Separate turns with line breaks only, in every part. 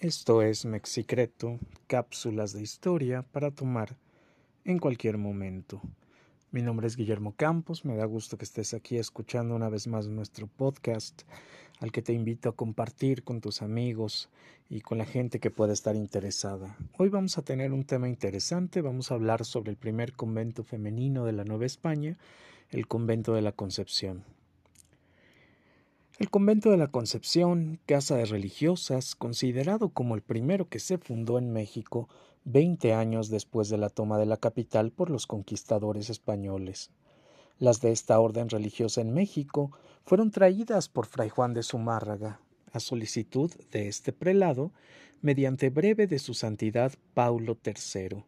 Esto es Mexicreto, cápsulas de historia para tomar en cualquier momento. Mi nombre es Guillermo Campos, me da gusto que estés aquí escuchando una vez más nuestro podcast, al que te invito a compartir con tus amigos y con la gente que pueda estar interesada. Hoy vamos a tener un tema interesante, vamos a hablar sobre el primer convento femenino de la Nueva España, el convento de la Concepción. El convento de la Concepción, casa de religiosas, considerado como el primero que se fundó en México veinte años después de la toma de la capital por los conquistadores españoles. Las de esta orden religiosa en México fueron traídas por Fray Juan de Zumárraga, a solicitud de este prelado, mediante breve de su santidad Paulo III,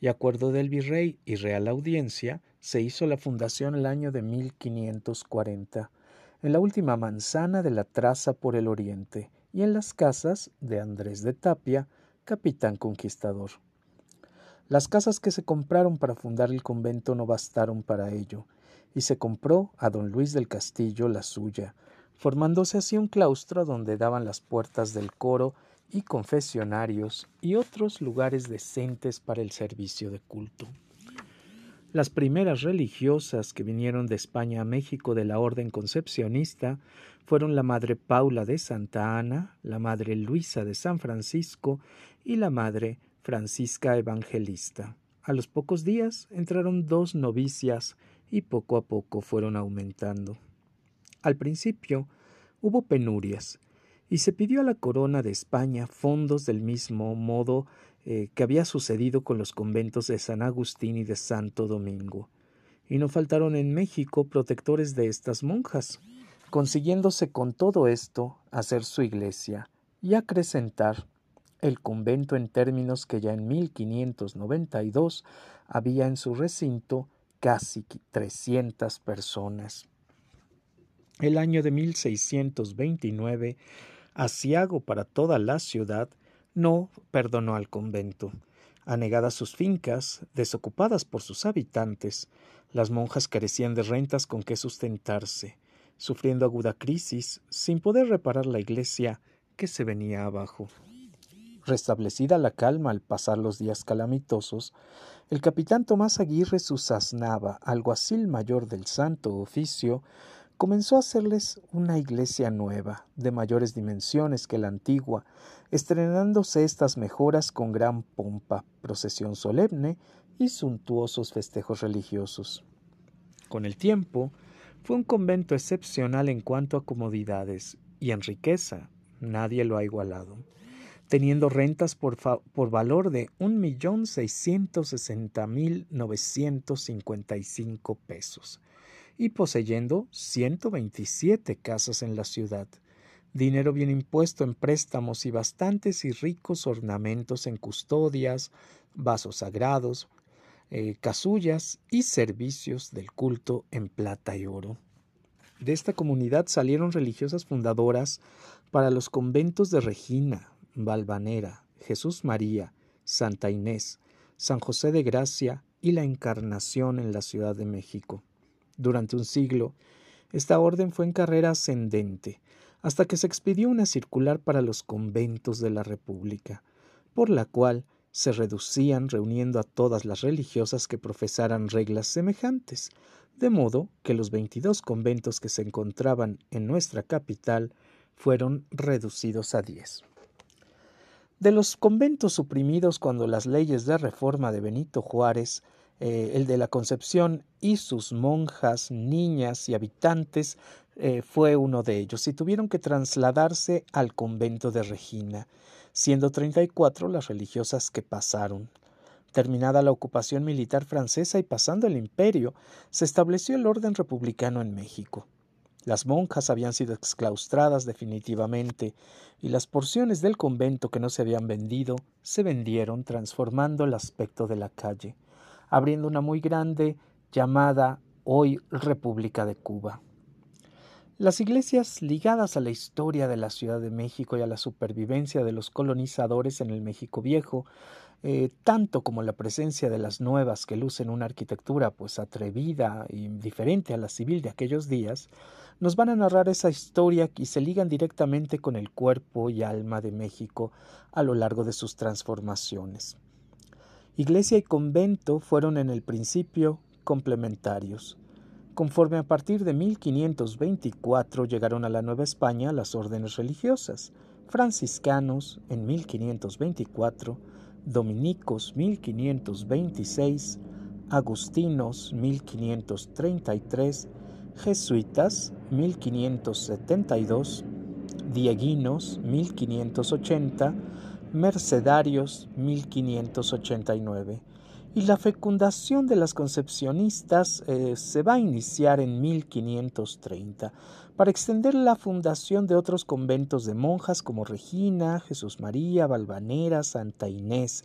y acuerdo del virrey y real audiencia, se hizo la fundación el año de 1540 en la última manzana de la traza por el oriente y en las casas de Andrés de Tapia, capitán conquistador. Las casas que se compraron para fundar el convento no bastaron para ello, y se compró a don Luis del Castillo la suya, formándose así un claustro donde daban las puertas del coro y confesionarios y otros lugares decentes para el servicio de culto. Las primeras religiosas que vinieron de España a México de la orden concepcionista fueron la Madre Paula de Santa Ana, la Madre Luisa de San Francisco y la Madre Francisca Evangelista. A los pocos días entraron dos novicias y poco a poco fueron aumentando. Al principio hubo penurias, y se pidió a la corona de España fondos del mismo modo eh, que había sucedido con los conventos de San Agustín y de Santo Domingo. Y no faltaron en México protectores de estas monjas, consiguiéndose con todo esto hacer su iglesia y acrecentar el convento en términos que ya en 1592 había en su recinto casi 300 personas. El año de 1629 asiago para toda la ciudad, no perdonó al convento. Anegadas sus fincas, desocupadas por sus habitantes, las monjas carecían de rentas con que sustentarse, sufriendo aguda crisis, sin poder reparar la iglesia que se venía abajo. Restablecida la calma al pasar los días calamitosos, el capitán Tomás Aguirre Susasnava, alguacil mayor del Santo Oficio, comenzó a hacerles una iglesia nueva, de mayores dimensiones que la antigua, estrenándose estas mejoras con gran pompa, procesión solemne y suntuosos festejos religiosos. Con el tiempo, fue un convento excepcional en cuanto a comodidades y en riqueza, nadie lo ha igualado, teniendo rentas por, por valor de un millón seiscientos sesenta mil novecientos cincuenta y cinco pesos, y poseyendo 127 casas en la ciudad, dinero bien impuesto en préstamos y bastantes y ricos ornamentos en custodias, vasos sagrados, eh, casullas y servicios del culto en plata y oro. De esta comunidad salieron religiosas fundadoras para los conventos de Regina, Valvanera, Jesús María, Santa Inés, San José de Gracia y la Encarnación en la Ciudad de México. Durante un siglo, esta orden fue en carrera ascendente, hasta que se expidió una circular para los conventos de la República, por la cual se reducían reuniendo a todas las religiosas que profesaran reglas semejantes, de modo que los veintidós conventos que se encontraban en nuestra capital fueron reducidos a diez. De los conventos suprimidos cuando las leyes de reforma de Benito Juárez eh, el de la Concepción y sus monjas, niñas y habitantes eh, fue uno de ellos y tuvieron que trasladarse al convento de Regina, siendo treinta y cuatro las religiosas que pasaron. Terminada la ocupación militar francesa y pasando el imperio, se estableció el orden republicano en México. Las monjas habían sido exclaustradas definitivamente y las porciones del convento que no se habían vendido se vendieron transformando el aspecto de la calle abriendo una muy grande llamada hoy República de Cuba. Las iglesias ligadas a la historia de la Ciudad de México y a la supervivencia de los colonizadores en el México Viejo, eh, tanto como la presencia de las nuevas que lucen una arquitectura pues atrevida y diferente a la civil de aquellos días, nos van a narrar esa historia y se ligan directamente con el cuerpo y alma de México a lo largo de sus transformaciones. Iglesia y convento fueron en el principio complementarios. Conforme a partir de 1524 llegaron a la Nueva España las órdenes religiosas, franciscanos en 1524, dominicos 1526, agustinos 1533, jesuitas 1572, dieguinos 1580, mercedarios 1589 y la fecundación de las concepcionistas eh, se va a iniciar en 1530 para extender la fundación de otros conventos de monjas como Regina, Jesús María, Valvanera, Santa Inés.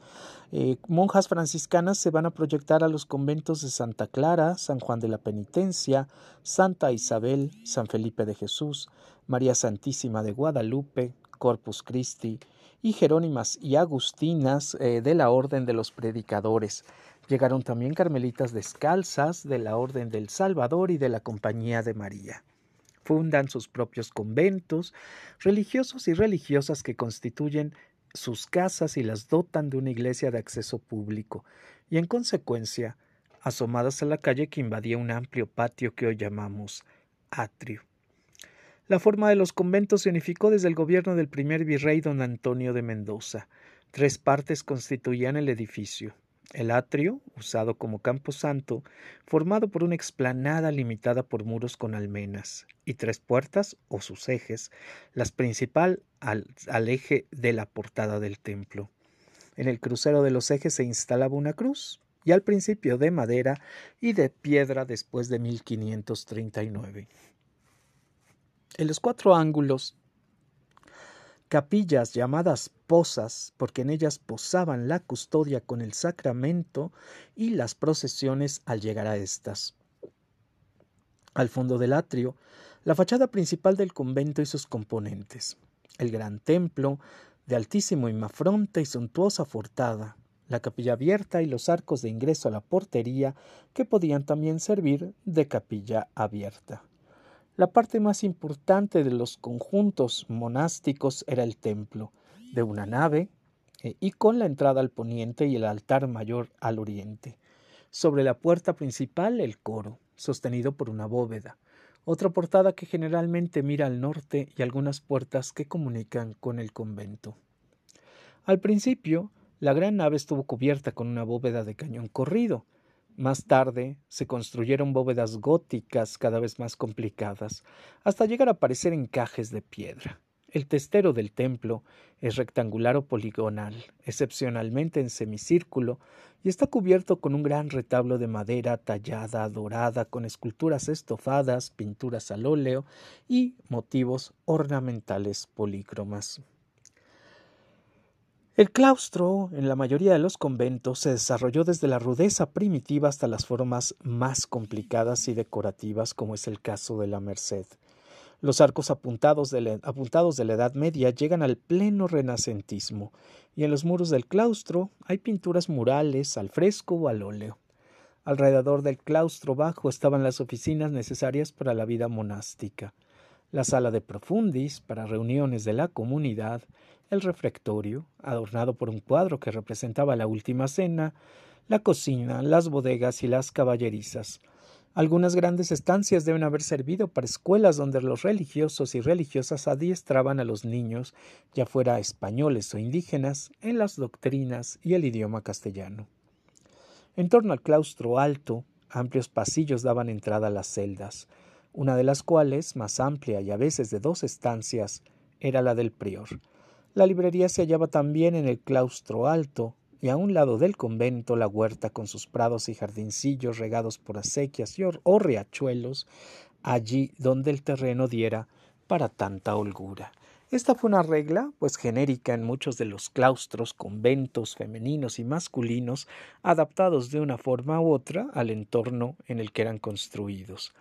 Eh, monjas franciscanas se van a proyectar a los conventos de Santa Clara, San Juan de la Penitencia, Santa Isabel, San Felipe de Jesús, María Santísima de Guadalupe, Corpus Christi, y Jerónimas y Agustinas eh, de la Orden de los Predicadores. Llegaron también carmelitas descalzas de la Orden del Salvador y de la Compañía de María. Fundan sus propios conventos, religiosos y religiosas que constituyen sus casas y las dotan de una iglesia de acceso público, y en consecuencia, asomadas a la calle que invadía un amplio patio que hoy llamamos atrio. La forma de los conventos se unificó desde el gobierno del primer virrey don Antonio de Mendoza. Tres partes constituían el edificio. El atrio, usado como camposanto, formado por una explanada limitada por muros con almenas, y tres puertas o sus ejes, las principal al, al eje de la portada del templo. En el crucero de los ejes se instalaba una cruz, y al principio de madera y de piedra después de 1539. En los cuatro ángulos, capillas llamadas posas, porque en ellas posaban la custodia con el sacramento y las procesiones al llegar a estas. Al fondo del atrio, la fachada principal del convento y sus componentes, el gran templo, de altísimo imafronte y suntuosa fortada, la capilla abierta y los arcos de ingreso a la portería que podían también servir de capilla abierta. La parte más importante de los conjuntos monásticos era el templo, de una nave eh, y con la entrada al poniente y el altar mayor al oriente. Sobre la puerta principal el coro, sostenido por una bóveda, otra portada que generalmente mira al norte y algunas puertas que comunican con el convento. Al principio, la gran nave estuvo cubierta con una bóveda de cañón corrido, más tarde se construyeron bóvedas góticas cada vez más complicadas, hasta llegar a parecer encajes de piedra. El testero del templo es rectangular o poligonal, excepcionalmente en semicírculo, y está cubierto con un gran retablo de madera tallada, dorada, con esculturas estofadas, pinturas al óleo y motivos ornamentales polícromas. El claustro, en la mayoría de los conventos, se desarrolló desde la rudeza primitiva hasta las formas más complicadas y decorativas, como es el caso de la Merced. Los arcos apuntados de, la, Edad Media llegan al pleno renacentismo, y en los muros del claustro hay pinturas murales al fresco o al óleo. Alrededor del claustro bajo estaban las oficinas necesarias para la vida monástica, la sala de profundis para reuniones de la comunidad, el refectorio, adornado por un cuadro que representaba la última cena, la cocina, las bodegas y las caballerizas. Algunas grandes estancias deben haber servido para escuelas donde los religiosos y religiosas adiestraban a los niños, ya fuera españoles o indígenas, en las doctrinas y el idioma castellano. En torno al claustro alto, amplios pasillos daban entrada a las celdas, una de las cuales, más amplia y a veces de dos estancias, era la del prior, la librería se hallaba también en el claustro alto, y a un lado del convento la huerta con sus prados y jardincillos regados por acequias y o riachuelos, allí donde el terreno diera para tanta holgura. Esta fue una regla, pues genérica en muchos de los claustros, conventos femeninos y masculinos, adaptados de una forma u otra al entorno en el que eran construidos.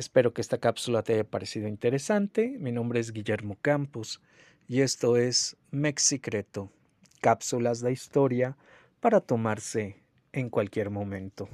Espero que esta cápsula te haya parecido interesante. Mi nombre es Guillermo Campos y esto es Mexicreto, cápsulas de historia para tomarse en cualquier momento.